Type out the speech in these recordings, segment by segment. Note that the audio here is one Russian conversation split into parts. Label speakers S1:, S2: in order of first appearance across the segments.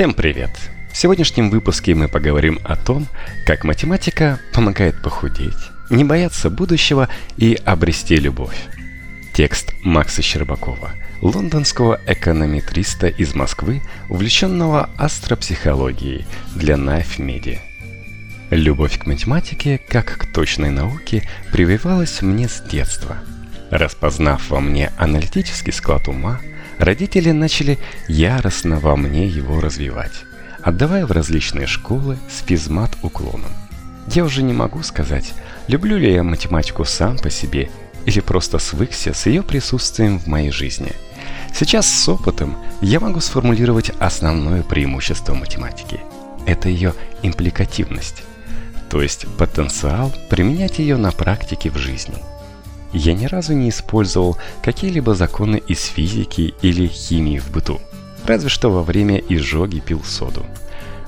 S1: Всем привет! В сегодняшнем выпуске мы поговорим о том, как математика помогает похудеть, не бояться будущего и обрести любовь. Текст Макса Щербакова, лондонского эконометриста из Москвы, увлеченного астропсихологией для Knife Media. Любовь к математике, как к точной науке, прививалась мне с детства. Распознав во мне аналитический склад ума, родители начали яростно во мне его развивать, отдавая в различные школы с физмат уклоном. Я уже не могу сказать, люблю ли я математику сам по себе или просто свыкся с ее присутствием в моей жизни. Сейчас с опытом я могу сформулировать основное преимущество математики. Это ее импликативность то есть потенциал применять ее на практике в жизни. Я ни разу не использовал какие-либо законы из физики или химии в быту, разве что во время изжоги пил соду.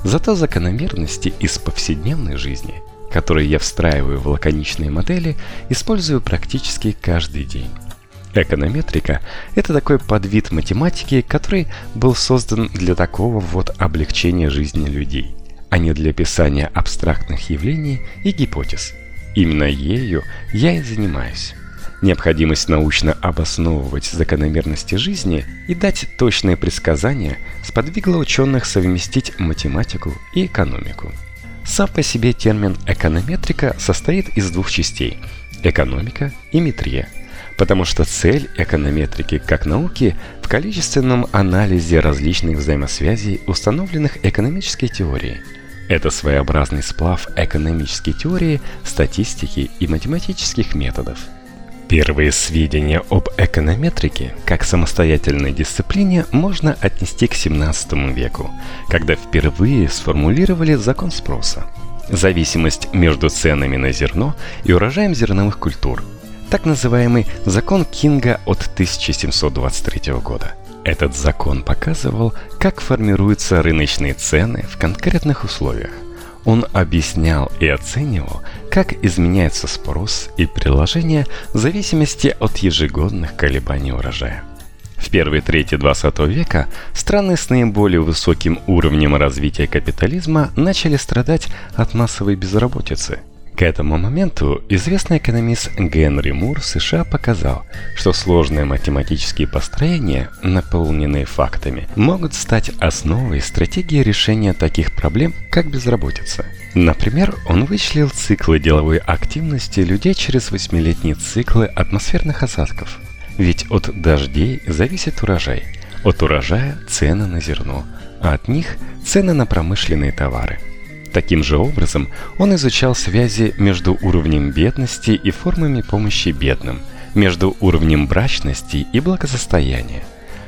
S1: Зато закономерности из повседневной жизни, которые я встраиваю в лаконичные модели, использую практически каждый день. Эконометрика – это такой подвид математики, который был создан для такого вот облегчения жизни людей – а не для описания абстрактных явлений и гипотез. Именно ею я и занимаюсь. Необходимость научно обосновывать закономерности жизни и дать точные предсказания сподвигла ученых совместить математику и экономику. Сам по себе термин «эконометрика» состоит из двух частей – экономика и метрия, потому что цель эконометрики как науки в количественном анализе различных взаимосвязей, установленных экономической теорией – это своеобразный сплав экономической теории, статистики и математических методов. Первые сведения об эконометрике как самостоятельной дисциплине можно отнести к 17 веку, когда впервые сформулировали закон спроса. Зависимость между ценами на зерно и урожаем зерновых культур. Так называемый закон Кинга от 1723 года – этот закон показывал, как формируются рыночные цены в конкретных условиях. Он объяснял и оценивал, как изменяется спрос и предложение в зависимости от ежегодных колебаний урожая. В первой трети 20 века страны с наиболее высоким уровнем развития капитализма начали страдать от массовой безработицы – к этому моменту известный экономист Генри Мур США показал, что сложные математические построения, наполненные фактами, могут стать основой стратегии решения таких проблем, как безработица. Например, он вычислил циклы деловой активности людей через восьмилетние циклы атмосферных осадков. Ведь от дождей зависит урожай, от урожая – цены на зерно, а от них – цены на промышленные товары – Таким же образом, он изучал связи между уровнем бедности и формами помощи бедным, между уровнем брачности и благосостояния.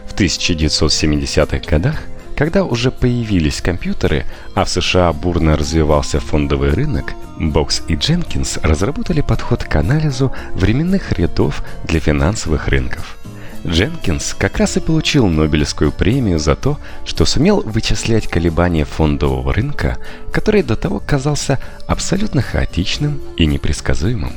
S1: В 1970-х годах, когда уже появились компьютеры, а в США бурно развивался фондовый рынок, Бокс и Дженкинс разработали подход к анализу временных рядов для финансовых рынков – Дженкинс как раз и получил Нобелевскую премию за то, что сумел вычислять колебания фондового рынка, который до того казался абсолютно хаотичным и непредсказуемым.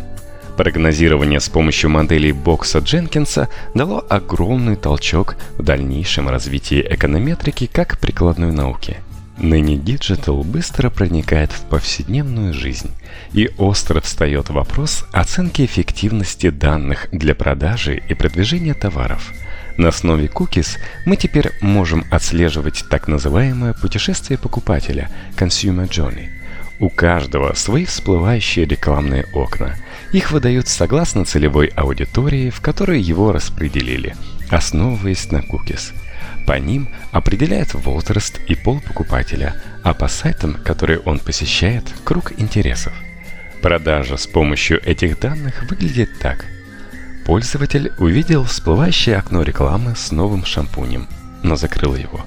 S1: Прогнозирование с помощью моделей Бокса Дженкинса дало огромный толчок в дальнейшем развитии эконометрики как прикладной науки – Ныне digital быстро проникает в повседневную жизнь, и остро встает вопрос оценки эффективности данных для продажи и продвижения товаров. На основе cookies мы теперь можем отслеживать так называемое путешествие покупателя – Consumer Journey. У каждого свои всплывающие рекламные окна. Их выдают согласно целевой аудитории, в которой его распределили, основываясь на cookies – по ним определяет возраст и пол покупателя, а по сайтам, которые он посещает, круг интересов. Продажа с помощью этих данных выглядит так. Пользователь увидел всплывающее окно рекламы с новым шампунем, но закрыл его.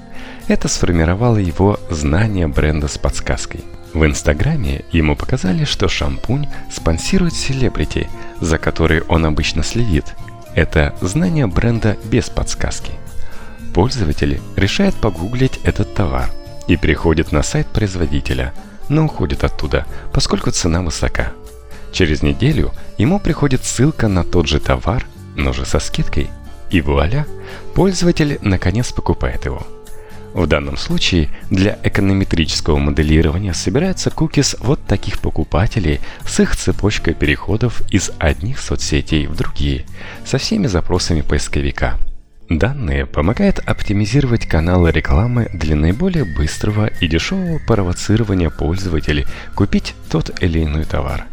S1: Это сформировало его знание бренда с подсказкой. В Инстаграме ему показали, что шампунь спонсирует селебрити, за которой он обычно следит. Это знание бренда без подсказки – Пользователи решают погуглить этот товар и приходят на сайт производителя, но уходят оттуда, поскольку цена высока. Через неделю ему приходит ссылка на тот же товар, но же со скидкой. И вуаля, пользователь наконец покупает его. В данном случае для эконометрического моделирования собираются кукис вот таких покупателей с их цепочкой переходов из одних соцсетей в другие, со всеми запросами поисковика. Данные помогают оптимизировать каналы рекламы для наиболее быстрого и дешевого провоцирования пользователей купить тот или иной товар.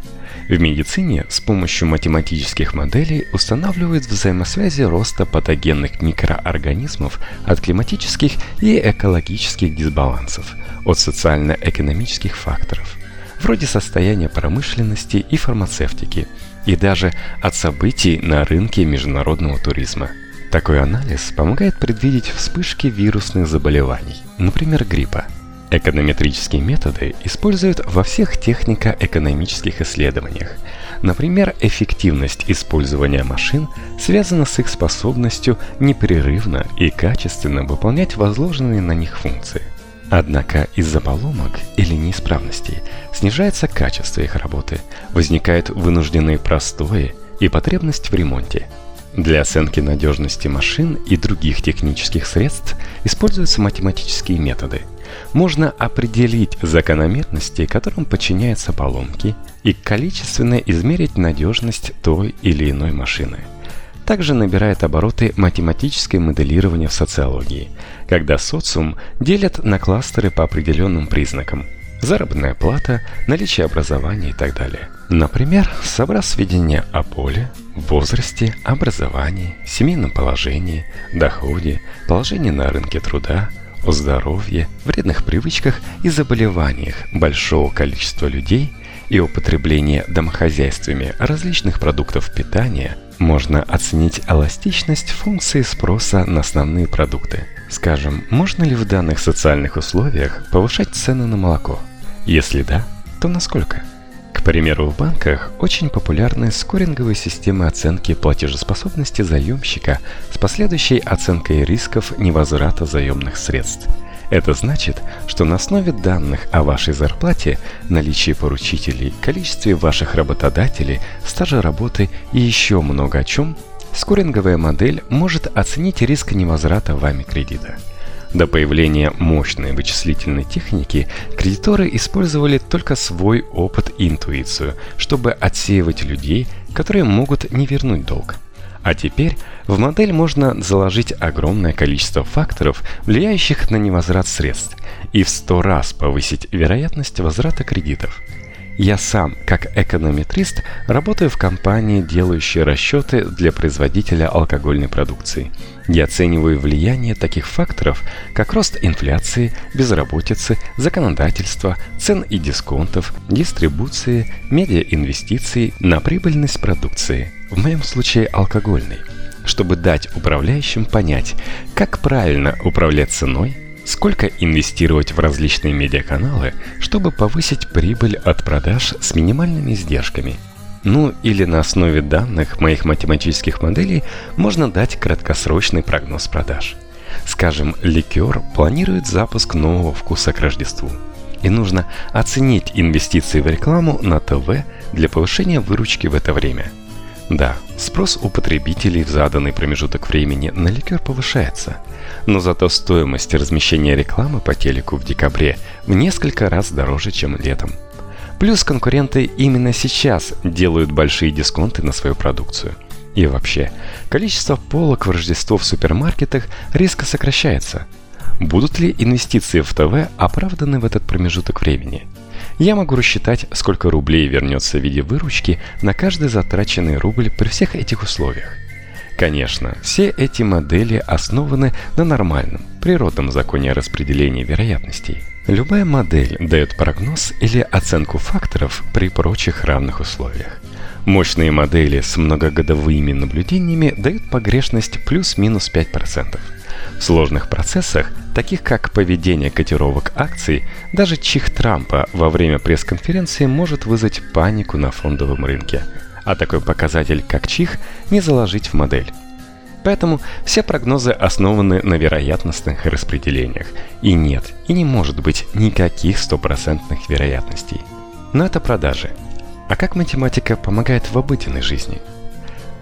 S1: В медицине с помощью математических моделей устанавливают взаимосвязи роста патогенных микроорганизмов от климатических и экологических дисбалансов, от социально-экономических факторов, вроде состояния промышленности и фармацевтики, и даже от событий на рынке международного туризма. Такой анализ помогает предвидеть вспышки вирусных заболеваний, например, гриппа – Эконометрические методы используют во всех технико-экономических исследованиях. Например, эффективность использования машин связана с их способностью непрерывно и качественно выполнять возложенные на них функции. Однако из-за поломок или неисправностей снижается качество их работы, возникает вынужденное простое и потребность в ремонте. Для оценки надежности машин и других технических средств используются математические методы – можно определить закономерности, которым подчиняются поломки, и количественно измерить надежность той или иной машины. Также набирает обороты математическое моделирование в социологии, когда социум делят на кластеры по определенным признакам – заработная плата, наличие образования и так далее. Например, собрав сведения о поле, возрасте, образовании, семейном положении, доходе, положении на рынке труда, о здоровье, вредных привычках и заболеваниях большого количества людей и употреблении домохозяйствами различных продуктов питания можно оценить эластичность функции спроса на основные продукты. Скажем, можно ли в данных социальных условиях повышать цены на молоко? Если да, то насколько? К примеру, в банках очень популярны скоринговые системы оценки платежеспособности заемщика с последующей оценкой рисков невозврата заемных средств. Это значит, что на основе данных о вашей зарплате, наличии поручителей, количестве ваших работодателей, стаже работы и еще много о чем, скоринговая модель может оценить риск невозврата вами кредита – до появления мощной вычислительной техники кредиторы использовали только свой опыт и интуицию, чтобы отсеивать людей, которые могут не вернуть долг. А теперь в модель можно заложить огромное количество факторов, влияющих на невозврат средств, и в 100 раз повысить вероятность возврата кредитов – я сам, как эконометрист, работаю в компании, делающей расчеты для производителя алкогольной продукции. Я оцениваю влияние таких факторов, как рост инфляции, безработицы, законодательства, цен и дисконтов, дистрибуции, медиаинвестиций на прибыльность продукции, в моем случае алкогольной, чтобы дать управляющим понять, как правильно управлять ценой, Сколько инвестировать в различные медиаканалы, чтобы повысить прибыль от продаж с минимальными издержками? Ну или на основе данных моих математических моделей можно дать краткосрочный прогноз продаж. Скажем, ликер планирует запуск нового вкуса к Рождеству. И нужно оценить инвестиции в рекламу на ТВ для повышения выручки в это время. Да, спрос у потребителей в заданный промежуток времени на ликер повышается – но зато стоимость размещения рекламы по телеку в декабре в несколько раз дороже, чем летом. Плюс конкуренты именно сейчас делают большие дисконты на свою продукцию. И вообще, количество полок в Рождество в супермаркетах резко сокращается. Будут ли инвестиции в ТВ оправданы в этот промежуток времени? Я могу рассчитать, сколько рублей вернется в виде выручки на каждый затраченный рубль при всех этих условиях. Конечно, все эти модели основаны на нормальном, природном законе распределения вероятностей. Любая модель дает прогноз или оценку факторов при прочих равных условиях. Мощные модели с многогодовыми наблюдениями дают погрешность плюс-минус 5%. В сложных процессах, таких как поведение котировок акций, даже чих Трампа во время пресс-конференции может вызвать панику на фондовом рынке – а такой показатель, как чих, не заложить в модель. Поэтому все прогнозы основаны на вероятностных распределениях. И нет, и не может быть никаких стопроцентных вероятностей. Но это продажи. А как математика помогает в обыденной жизни?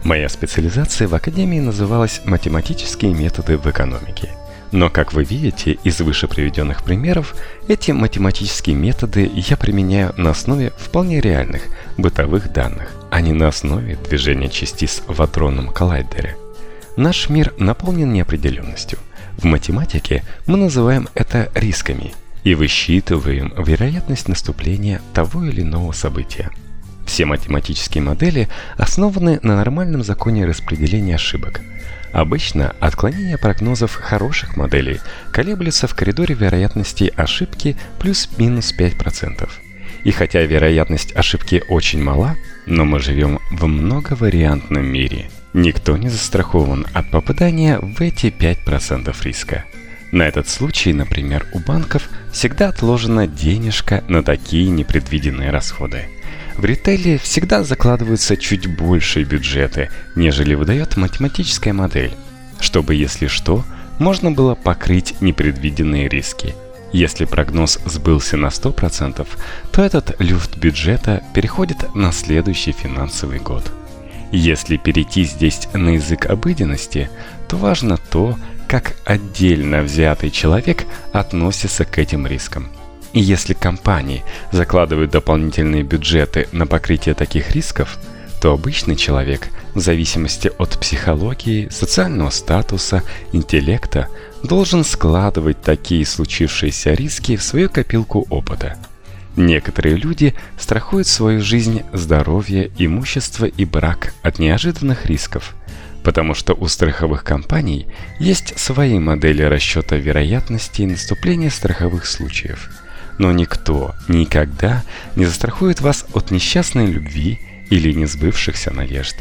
S1: Моя специализация в академии называлась «Математические методы в экономике». Но, как вы видите из выше приведенных примеров, эти математические методы я применяю на основе вполне реальных бытовых данных, а не на основе движения частиц в адронном коллайдере. Наш мир наполнен неопределенностью. В математике мы называем это рисками и высчитываем вероятность наступления того или иного события. Все математические модели основаны на нормальном законе распределения ошибок – Обычно отклонение прогнозов хороших моделей колеблется в коридоре вероятности ошибки плюс-минус 5%. И хотя вероятность ошибки очень мала, но мы живем в многовариантном мире. Никто не застрахован от попадания в эти 5% риска. На этот случай, например, у банков всегда отложена денежка на такие непредвиденные расходы – в ритейле всегда закладываются чуть большие бюджеты, нежели выдает математическая модель, чтобы, если что, можно было покрыть непредвиденные риски. Если прогноз сбылся на 100%, то этот люфт бюджета переходит на следующий финансовый год. Если перейти здесь на язык обыденности, то важно то, как отдельно взятый человек относится к этим рискам – и если компании закладывают дополнительные бюджеты на покрытие таких рисков, то обычный человек, в зависимости от психологии, социального статуса, интеллекта, должен складывать такие случившиеся риски в свою копилку опыта. Некоторые люди страхуют свою жизнь, здоровье, имущество и брак от неожиданных рисков, потому что у страховых компаний есть свои модели расчета вероятности наступления страховых случаев – но никто никогда не застрахует вас от несчастной любви или несбывшихся надежд.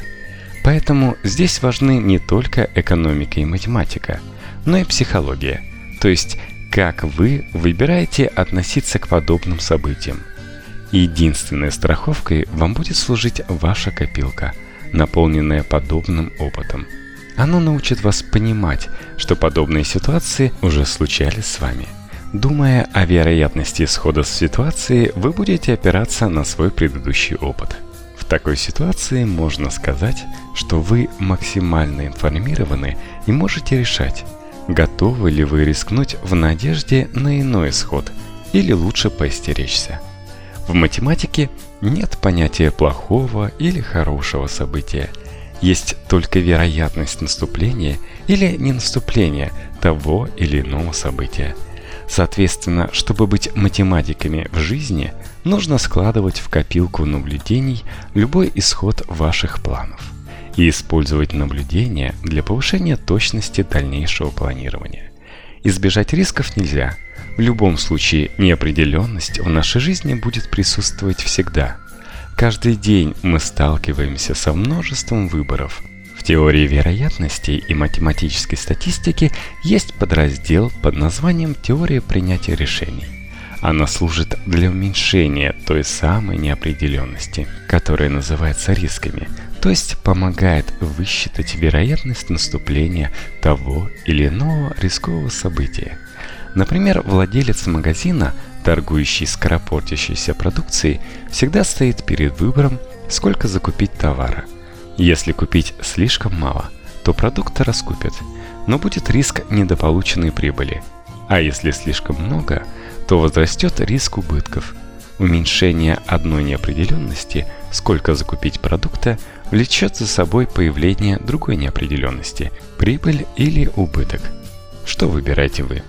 S1: Поэтому здесь важны не только экономика и математика, но и психология, то есть как вы выбираете относиться к подобным событиям. Единственной страховкой вам будет служить ваша копилка, наполненная подобным опытом. Оно научит вас понимать, что подобные ситуации уже случались с вами – Думая о вероятности исхода ситуации, вы будете опираться на свой предыдущий опыт. В такой ситуации можно сказать, что вы максимально информированы и можете решать, готовы ли вы рискнуть в надежде на иной исход или лучше поистеречься. В математике нет понятия плохого или хорошего события. Есть только вероятность наступления или не наступления того или иного события – Соответственно, чтобы быть математиками в жизни, нужно складывать в копилку наблюдений любой исход ваших планов и использовать наблюдения для повышения точности дальнейшего планирования. Избежать рисков нельзя. В любом случае неопределенность в нашей жизни будет присутствовать всегда. Каждый день мы сталкиваемся со множеством выборов – теории вероятностей и математической статистики есть подраздел под названием «Теория принятия решений». Она служит для уменьшения той самой неопределенности, которая называется рисками, то есть помогает высчитать вероятность наступления того или иного рискового события. Например, владелец магазина, торгующий скоропортящейся продукцией, всегда стоит перед выбором, сколько закупить товара – если купить слишком мало, то продукты раскупят, но будет риск недополученной прибыли. А если слишком много, то возрастет риск убытков. Уменьшение одной неопределенности, сколько закупить продукта, влечет за собой появление другой неопределенности, прибыль или убыток. Что выбираете вы?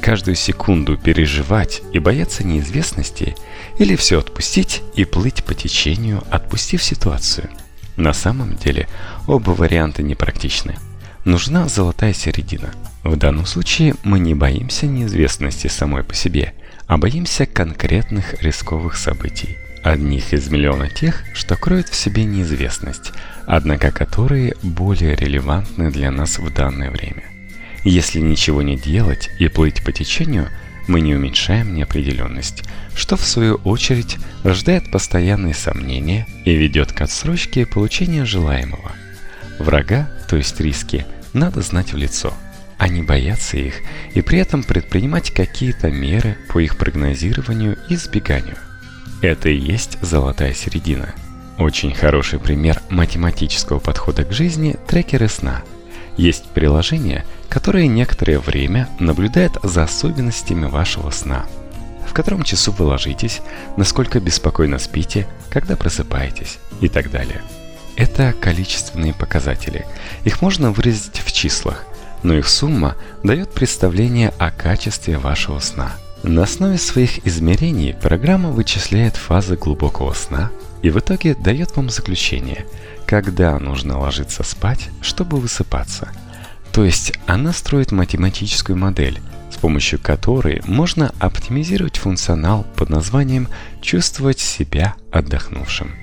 S1: Каждую секунду переживать и бояться неизвестности или все отпустить и плыть по течению, отпустив ситуацию – на самом деле оба варианта непрактичны. Нужна золотая середина. В данном случае мы не боимся неизвестности самой по себе, а боимся конкретных рисковых событий. Одних из миллиона тех, что кроют в себе неизвестность, однако которые более релевантны для нас в данное время. Если ничего не делать и плыть по течению – мы не уменьшаем неопределенность, что в свою очередь рождает постоянные сомнения и ведет к отсрочке получения желаемого. Врага, то есть риски, надо знать в лицо, а не бояться их и при этом предпринимать какие-то меры по их прогнозированию и избеганию. Это и есть золотая середина. Очень хороший пример математического подхода к жизни – трекеры сна. Есть приложение, которое некоторое время наблюдает за особенностями вашего сна. В котором часу вы ложитесь, насколько беспокойно спите, когда просыпаетесь и так далее. Это количественные показатели. Их можно выразить в числах, но их сумма дает представление о качестве вашего сна. На основе своих измерений программа вычисляет фазы глубокого сна и в итоге дает вам заключение, когда нужно ложиться спать, чтобы высыпаться. То есть она строит математическую модель, с помощью которой можно оптимизировать функционал под названием «чувствовать себя отдохнувшим».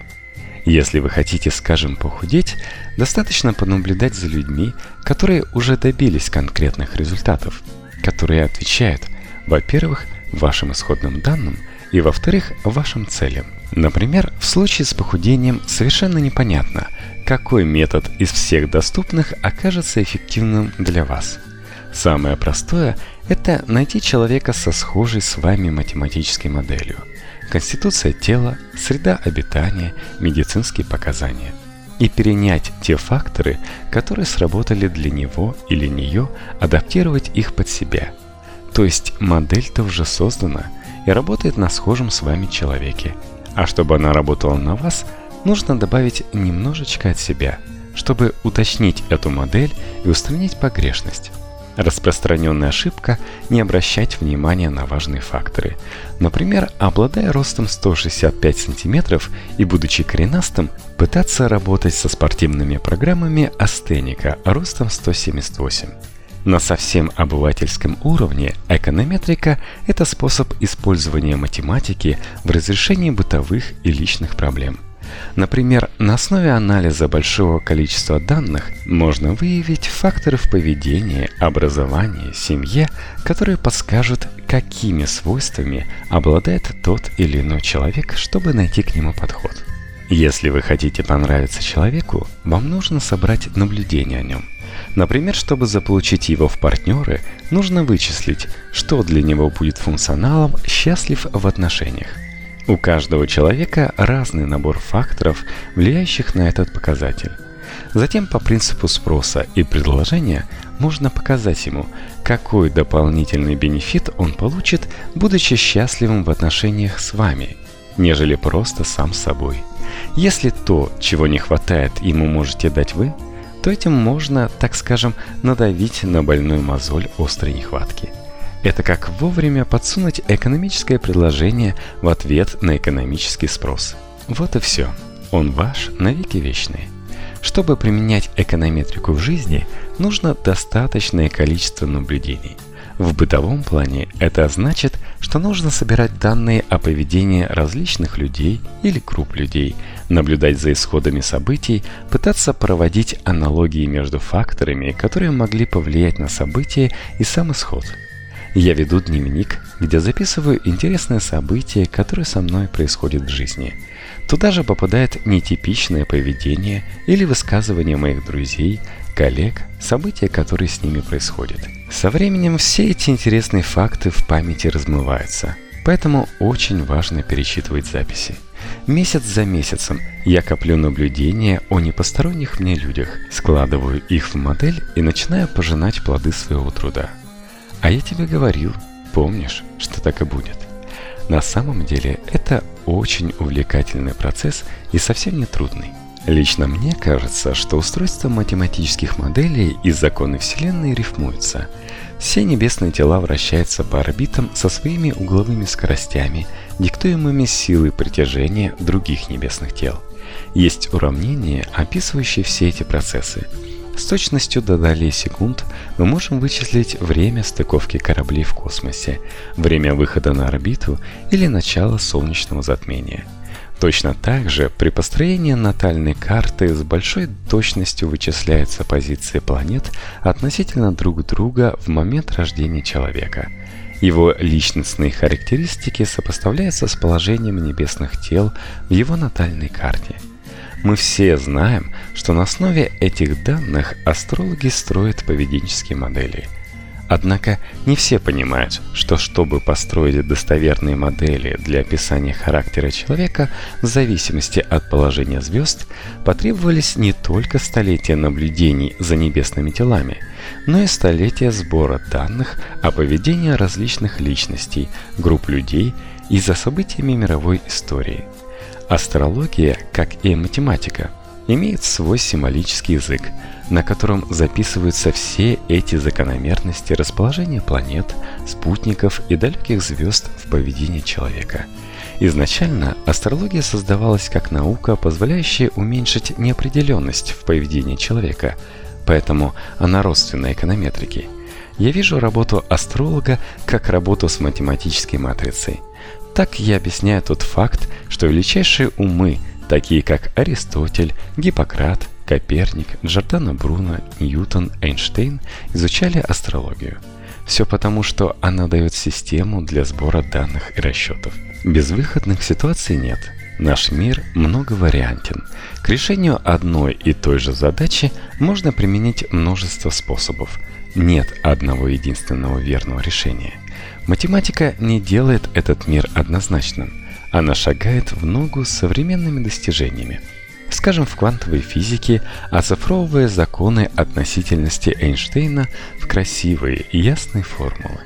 S1: Если вы хотите, скажем, похудеть, достаточно понаблюдать за людьми, которые уже добились конкретных результатов, которые отвечают, во-первых, вашим исходным данным и, во-вторых, вашим целям. Например, в случае с похудением совершенно непонятно, какой метод из всех доступных окажется эффективным для вас. Самое простое – это найти человека со схожей с вами математической моделью – конституция тела, среда обитания, медицинские показания. И перенять те факторы, которые сработали для него или нее, адаптировать их под себя. То есть модель-то уже создана и работает на схожем с вами человеке. А чтобы она работала на вас, нужно добавить немножечко от себя, чтобы уточнить эту модель и устранить погрешность. Распространенная ошибка – не обращать внимания на важные факторы. Например, обладая ростом 165 см и будучи коренастым, пытаться работать со спортивными программами астеника ростом 178. На совсем обывательском уровне эконометрика – это способ использования математики в разрешении бытовых и личных проблем – Например, на основе анализа большого количества данных можно выявить факторы в поведении, образовании, семье, которые подскажут, какими свойствами обладает тот или иной человек, чтобы найти к нему подход. Если вы хотите понравиться человеку, вам нужно собрать наблюдения о нем. Например, чтобы заполучить его в партнеры, нужно вычислить, что для него будет функционалом счастлив в отношениях. У каждого человека разный набор факторов, влияющих на этот показатель. Затем по принципу спроса и предложения можно показать ему, какой дополнительный бенефит он получит, будучи счастливым в отношениях с вами, нежели просто сам собой. Если то, чего не хватает, ему можете дать вы, то этим можно, так скажем, надавить на больную мозоль острой нехватки – это как вовремя подсунуть экономическое предложение в ответ на экономический спрос. Вот и все. Он ваш навеки вечный. Чтобы применять эконометрику в жизни, нужно достаточное количество наблюдений. В бытовом плане это значит, что нужно собирать данные о поведении различных людей или групп людей, наблюдать за исходами событий, пытаться проводить аналогии между факторами, которые могли повлиять на события и сам исход – я веду дневник, где записываю интересные события, которые со мной происходят в жизни. Туда же попадает нетипичное поведение или высказывания моих друзей, коллег, события, которые с ними происходят. Со временем все эти интересные факты в памяти размываются, поэтому очень важно перечитывать записи. Месяц за месяцем я коплю наблюдения о непосторонних мне людях, складываю их в модель и начинаю пожинать плоды своего труда. А я тебе говорил, помнишь, что так и будет. На самом деле это очень увлекательный процесс и совсем не трудный. Лично мне кажется, что устройство математических моделей и законы Вселенной рифмуются. Все небесные тела вращаются по орбитам со своими угловыми скоростями, диктуемыми силой притяжения других небесных тел. Есть уравнения, описывающие все эти процессы – с точностью до долей секунд мы можем вычислить время стыковки кораблей в космосе, время выхода на орбиту или начало солнечного затмения. Точно так же при построении натальной карты с большой точностью вычисляются позиции планет относительно друг друга в момент рождения человека. Его личностные характеристики сопоставляются с положением небесных тел в его натальной карте – мы все знаем, что на основе этих данных астрологи строят поведенческие модели. Однако не все понимают, что чтобы построить достоверные модели для описания характера человека в зависимости от положения звезд, потребовались не только столетия наблюдений за небесными телами, но и столетия сбора данных о поведении различных личностей, групп людей и за событиями мировой истории. Астрология, как и математика, имеет свой символический язык – на котором записываются все эти закономерности расположения планет, спутников и далеких звезд в поведении человека. Изначально астрология создавалась как наука, позволяющая уменьшить неопределенность в поведении человека, поэтому она родственна эконометрике. Я вижу работу астролога как работу с математической матрицей. Так я объясняю тот факт, что величайшие умы, такие как Аристотель, Гиппократ, Коперник, Джордано Бруно, Ньютон, Эйнштейн изучали астрологию. Все потому, что она дает систему для сбора данных и расчетов. Безвыходных ситуаций нет. Наш мир многовариантен. К решению одной и той же задачи можно применить множество способов. Нет одного единственного верного решения. Математика не делает этот мир однозначным. Она шагает в ногу с современными достижениями – скажем, в квантовой физике, оцифровывая законы относительности Эйнштейна в красивые и ясные формулы.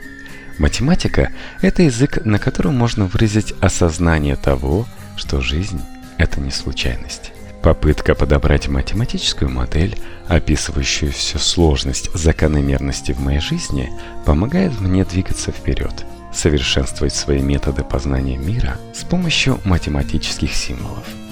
S1: Математика – это язык, на котором можно выразить осознание того, что жизнь – это не случайность. Попытка подобрать математическую модель, описывающую всю сложность закономерности в моей жизни, помогает мне двигаться вперед, совершенствовать свои методы познания мира с помощью математических символов –